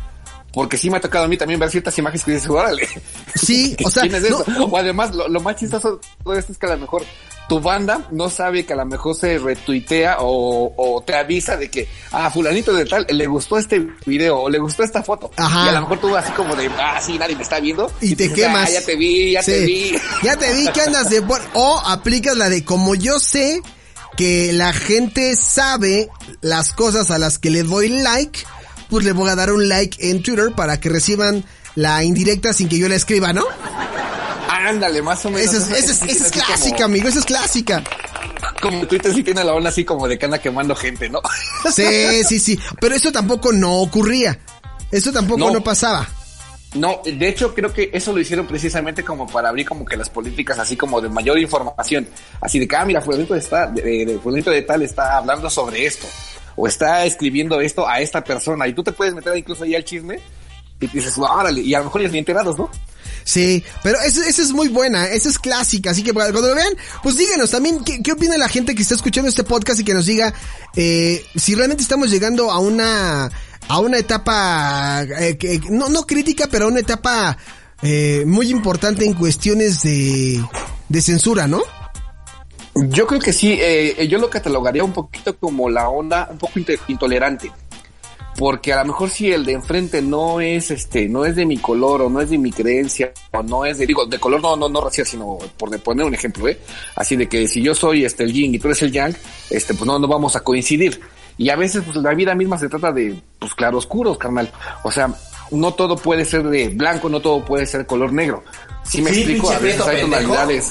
Porque sí me ha tocado a mí también ver ciertas imágenes que dices, órale. Sí, o sea, ¿Quién es no- eso? O además, lo, lo más chistoso de esto es que a lo mejor tu banda no sabe que a lo mejor se retuitea o, o te avisa de que, ah, fulanito de tal, le gustó este video o le gustó esta foto. Ajá. Y a lo mejor tú así como de, ah, sí, nadie me está viendo. y te dices, quemas. "Ah, ya te vi, ya te vi. Ya te vi que andas de buen- O aplicas la de como yo sé que la gente sabe las cosas a las que le doy like, pues le voy a dar un like en Twitter para que reciban la indirecta sin que yo la escriba, ¿no? Ándale, más o menos. Esa es, esa es, esa es como- clásica, amigo, esa es clásica. Como Twitter sí tiene la onda así como de que anda quemando gente, ¿no? Sí, sí, sí. Pero eso tampoco no ocurría. Eso tampoco no, No. pasaba. No, de hecho creo que eso lo hicieron precisamente como para abrir como que las políticas así como de mayor información. Así de que, ah, mira, fulanito de, esta- de, de- de de tal está hablando sobre esto. O está escribiendo esto a esta persona. Y tú te puedes meter incluso ahí al chisme. Y dices, órale, y a lo mejor ya ni enterados, ¿no? Sí, pero esa esa es muy buena, esa es clásica, así que cuando lo vean, pues díganos también qué, opina la gente que está escuchando este podcast y que nos diga eh, si realmente estamos llegando a una a una etapa eh, no no crítica, pero a una etapa eh, muy importante en cuestiones de de censura, ¿no? Yo creo que sí, eh, yo lo catalogaría un poquito como la onda un poco intolerante. Porque a lo mejor si el de enfrente no es este, no es de mi color o no es de mi creencia o no es de, digo, de color no, no, no racial, sino por de poner un ejemplo, eh. Así de que si yo soy este el yin y tú eres el yang, este, pues no, no vamos a coincidir. Y a veces, pues la vida misma se trata de, pues claroscuros, carnal. O sea, no todo puede ser de blanco, no todo puede ser color negro. Si me Sí, explico, a veces hay tonalidades.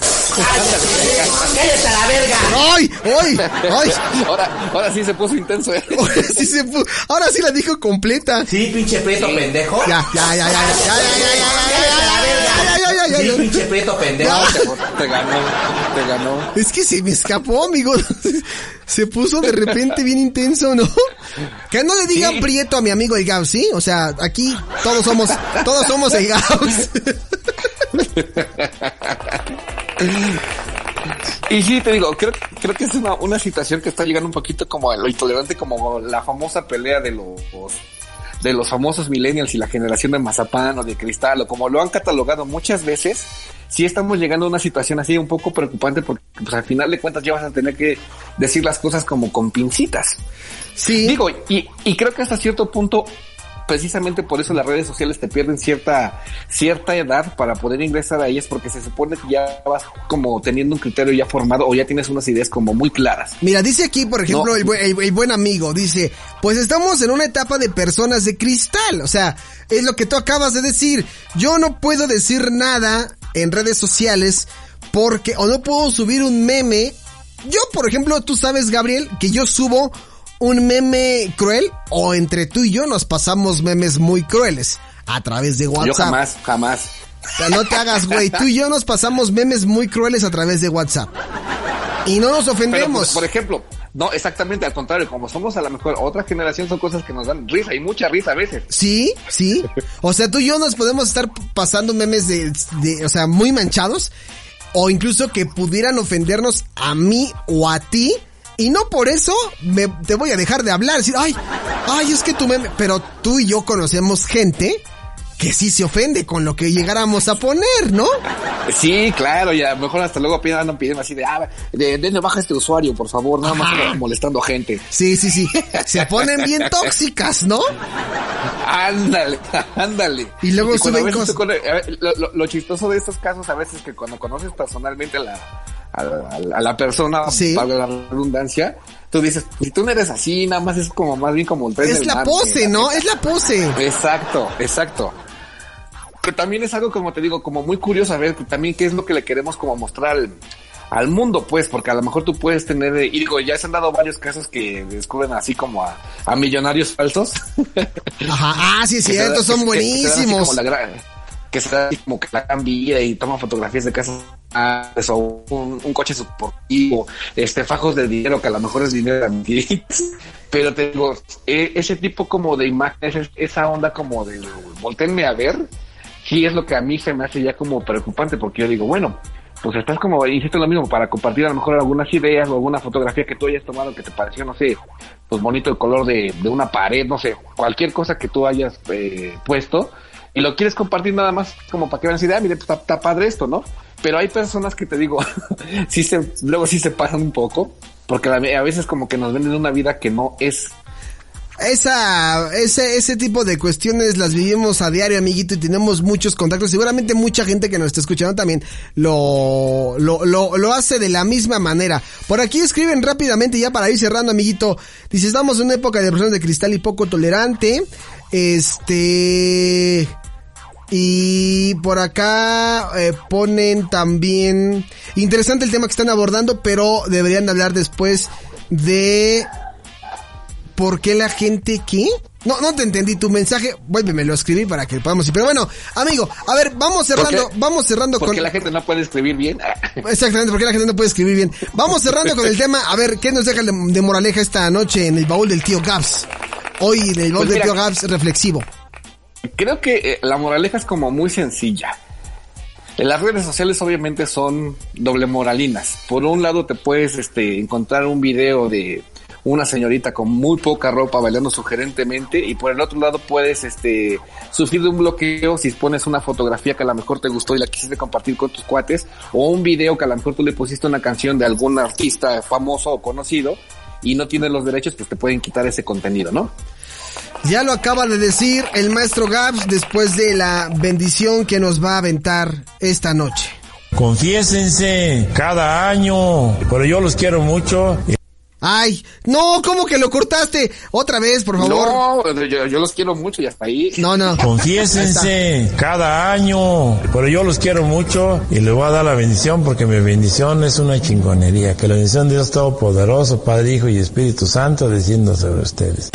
¡Cállate a la verga! ¡Ay! ¡Ay! ¡Ay! Ahora, ahora sí se puso intenso, eh. Ahora sí, se pu- ahora sí la dijo completa. Sí, pinche prieto pendejo. Ya, ya, ya, ya, ya, ya, ya, ya, ya, ya, ya, ya, ya, ya, Sí, ya. pinche prieto pendejo. Te, te ganó, te ganó. Es que se me escapó, amigo. Se puso de repente bien intenso, ¿no? Que no le digan Sí. prieto a mi amigo el Gauss, ¿sí? O sea, aquí todos somos, todos somos el Gauss. Y sí, te digo, creo, creo que es una, una situación que está llegando un poquito como a lo intolerante, como la famosa pelea de los de los famosos millennials y la generación de mazapán o de cristal, o como lo han catalogado muchas veces, sí estamos llegando a una situación así un poco preocupante porque pues, al final de cuentas ya vas a tener que decir las cosas como con pincitas. Sí. Digo, y, y creo que hasta cierto punto, precisamente por eso las redes sociales te pierden cierta, cierta edad para poder ingresar a ellas, porque se supone que ya vas como teniendo un criterio ya formado o ya tienes unas ideas como muy claras. Mira, dice aquí, por ejemplo, No. el, buen- el- el buen amigo, dice, pues estamos en una etapa de personas de cristal, o sea, es lo que tú acabas de decir. Yo no puedo decir nada en redes sociales porque, o no puedo subir un meme. Yo, por ejemplo, tú sabes, Gabriel, que yo subo un meme cruel o entre tú y yo nos pasamos memes muy crueles a través de WhatsApp. Yo jamás, jamás. O sea, no te hagas, güey. Tú y yo nos pasamos memes muy crueles a través de WhatsApp. Y no nos Pero, ofendemos. por, por ejemplo, no, exactamente al contrario, como somos a lo mejor otra generación, son cosas que nos dan risa y mucha risa a veces. Sí, sí. O sea, tú y yo nos podemos estar pasando memes de, de, o sea, muy manchados. O incluso que pudieran ofendernos a mí o a ti. Y no por eso me, te voy a dejar de hablar. Decir, ay, ay, es que tu meme. Pero tú y yo conocemos gente que sí se ofende con lo que llegáramos a poner, ¿no? Sí, claro, y a lo mejor hasta luego piden, andan pidiendo así de, ah, de, denle baja a este usuario, por favor, nada más Ajá. molestando gente. Sí, sí, sí. Se ponen bien tóxicas, ¿no? Ándale, ándale. Y luego a suben cosas. tú lo, lo- lo chistoso de estos casos a veces es que cuando conoces personalmente a la, a la, a la persona, Sí. para la redundancia, tú dices, si tú no eres así, nada más es como más bien como el pez Es del la mar, pose, que- ¿no? Es la pose. Exacto, exacto. Pero también es algo, como te digo, como muy curioso a ver que también qué es lo que le queremos como mostrar al, al mundo, pues, porque a lo mejor tú puedes tener, eh, y digo, ya se han dado varios casos que descubren así como a, a millonarios falsos. Ajá, ah, sí es Que cierto, son que- que buenísimos. como la gran- que así como que la vida y toman fotografías de casas o un, coche deportivo, este fajos de dinero que a lo mejor es dinero de pero te digo, e- ese tipo como de imágenes, es- esa onda como de voltenme a ver, sí es lo que a mí se me hace ya como preocupante porque yo digo, bueno, pues estás como, insisto lo mismo, para compartir a lo mejor algunas ideas o alguna fotografía que tú hayas tomado que te pareció, no sé, pues bonito el color de, de una pared, no sé, cualquier cosa que tú hayas eh, puesto y lo quieres compartir nada más como para que vean así de, ah, mire, está, está padre esto, ¿no? Pero hay personas que te digo, sí se, luego sí se pasan un poco, porque a veces como que nos venden una vida que no es. Esa, ese, ese tipo de cuestiones las vivimos a diario, amiguito, y tenemos muchos contactos. Seguramente mucha gente que nos está escuchando también lo, lo, lo, lo hace de la misma manera. Por aquí escriben rápidamente ya para ir cerrando, amiguito. Dice, estamos en una época de personas de cristal y poco tolerante. Este... Y por acá eh, ponen también... Interesante el tema que están abordando, pero deberían de hablar después de... ¿Por qué la gente qué? No, no te entendí tu mensaje. Vuélvemelo a escribir para que podamos ir. Pero bueno, amigo, a ver, vamos cerrando, vamos cerrando con... Porque la gente no puede escribir bien. Exactamente, porque la gente no puede escribir bien. Vamos cerrando con el tema. A ver, ¿qué nos deja de, moraleja esta noche en el baúl del tío Gabs? Hoy en el baúl Pues del tío Gabs reflexivo. Creo que eh, la moraleja es como muy sencilla. Las redes sociales obviamente son doble moralinas. Por un lado te puedes este, encontrar un video de una señorita con muy poca ropa bailando sugerentemente y por el otro lado puedes este, sufrir de un bloqueo si pones una fotografía que a lo mejor te gustó y la quisiste compartir con tus cuates o un video que a lo mejor tú le pusiste una canción de algún artista famoso o conocido y no tienes los derechos pues te pueden quitar ese contenido, ¿no? Ya lo acaba de decir el maestro Gabs después de la bendición que nos va a aventar esta noche. Confiésense cada año, pero yo los quiero mucho. Ay, no, ¿cómo que lo cortaste? Otra vez, por favor. No, yo, yo los quiero mucho y hasta ahí. No, no. Confiésense cada año, pero yo los quiero mucho y les voy a dar la bendición porque mi bendición es una chingonería. Que la bendición de Dios Todopoderoso, Padre, Hijo y Espíritu Santo descienda sobre ustedes.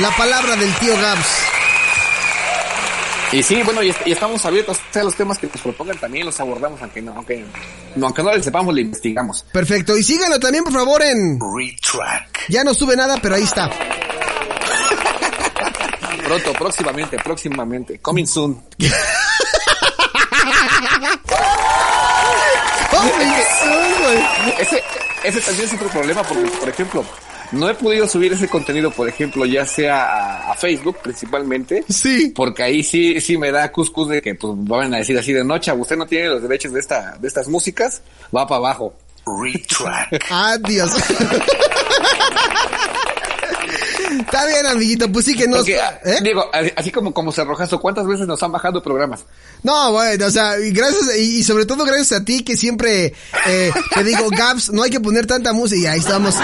La palabra del tío Gabs. Y sí, bueno, y, est- y estamos abiertos a los temas que nos propongan también los abordamos, aunque no, aunque no, aunque no les sepamos, le investigamos. Perfecto. Y síganlo también, por favor, en... Retrack. Ya no sube nada, pero ahí está. Pronto, próximamente, próximamente. Coming soon. Ese, ese también es otro problema porque, por ejemplo, no he podido subir ese contenido, por ejemplo, ya sea a, a Facebook principalmente. Sí. Porque ahí sí, sí me da cuscus de que pues van a decir así de noche, usted no tiene los derechos de esta, de estas músicas, va para abajo. Retrack. Adiós. Está bien, amiguito, pues sí que no. Porque, ¿eh? digo, así, como, como Cerrojazo, ¿cuántas veces nos han bajado programas? No, bueno, o sea, gracias, y, y sobre todo gracias a ti que siempre eh, te digo, Gaps, no hay que poner tanta música y ahí estamos.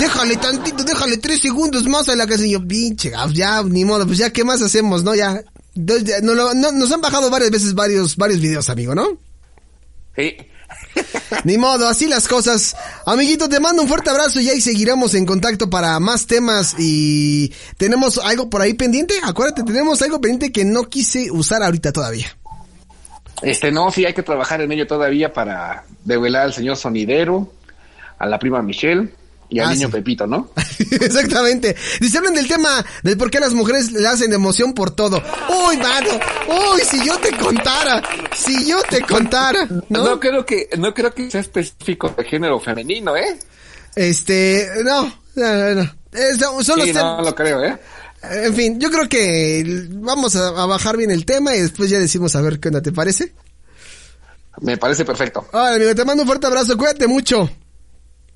Déjale tantito, déjale tres segundos más a la canción. Y yo, pinche Gaps, ya, ni modo, pues ya, ¿qué más hacemos, no? Ya, no, no- nos han bajado varias veces varios, varios videos, amigo, ¿no? Sí. Ni modo, así las cosas. Amiguito, te mando un fuerte abrazo y ahí seguiremos en contacto para más temas y tenemos algo por ahí pendiente. Acuérdate, tenemos algo pendiente que no quise usar ahorita todavía. Este, no, sí hay que trabajar en ello todavía para develar al señor sonidero, a la prima Michelle y al Ah, niño sí. Pepito, ¿no? Exactamente. Dice, hablan del tema del por qué las mujeres le hacen emoción por todo. Uy, mano. Uy, si yo te contara. Si yo te contara. ¿No? ¿No? creo que, no creo que sea específico de género femenino, ¿eh? Este, no. No, no, no. Es- son Sí, no lo creo, ¿eh? En fin, yo creo que vamos a, a bajar bien el tema y después ya decimos a ver qué onda, ¿te parece? Me parece perfecto. Hola, amigo, te mando un fuerte abrazo. Cuídate mucho.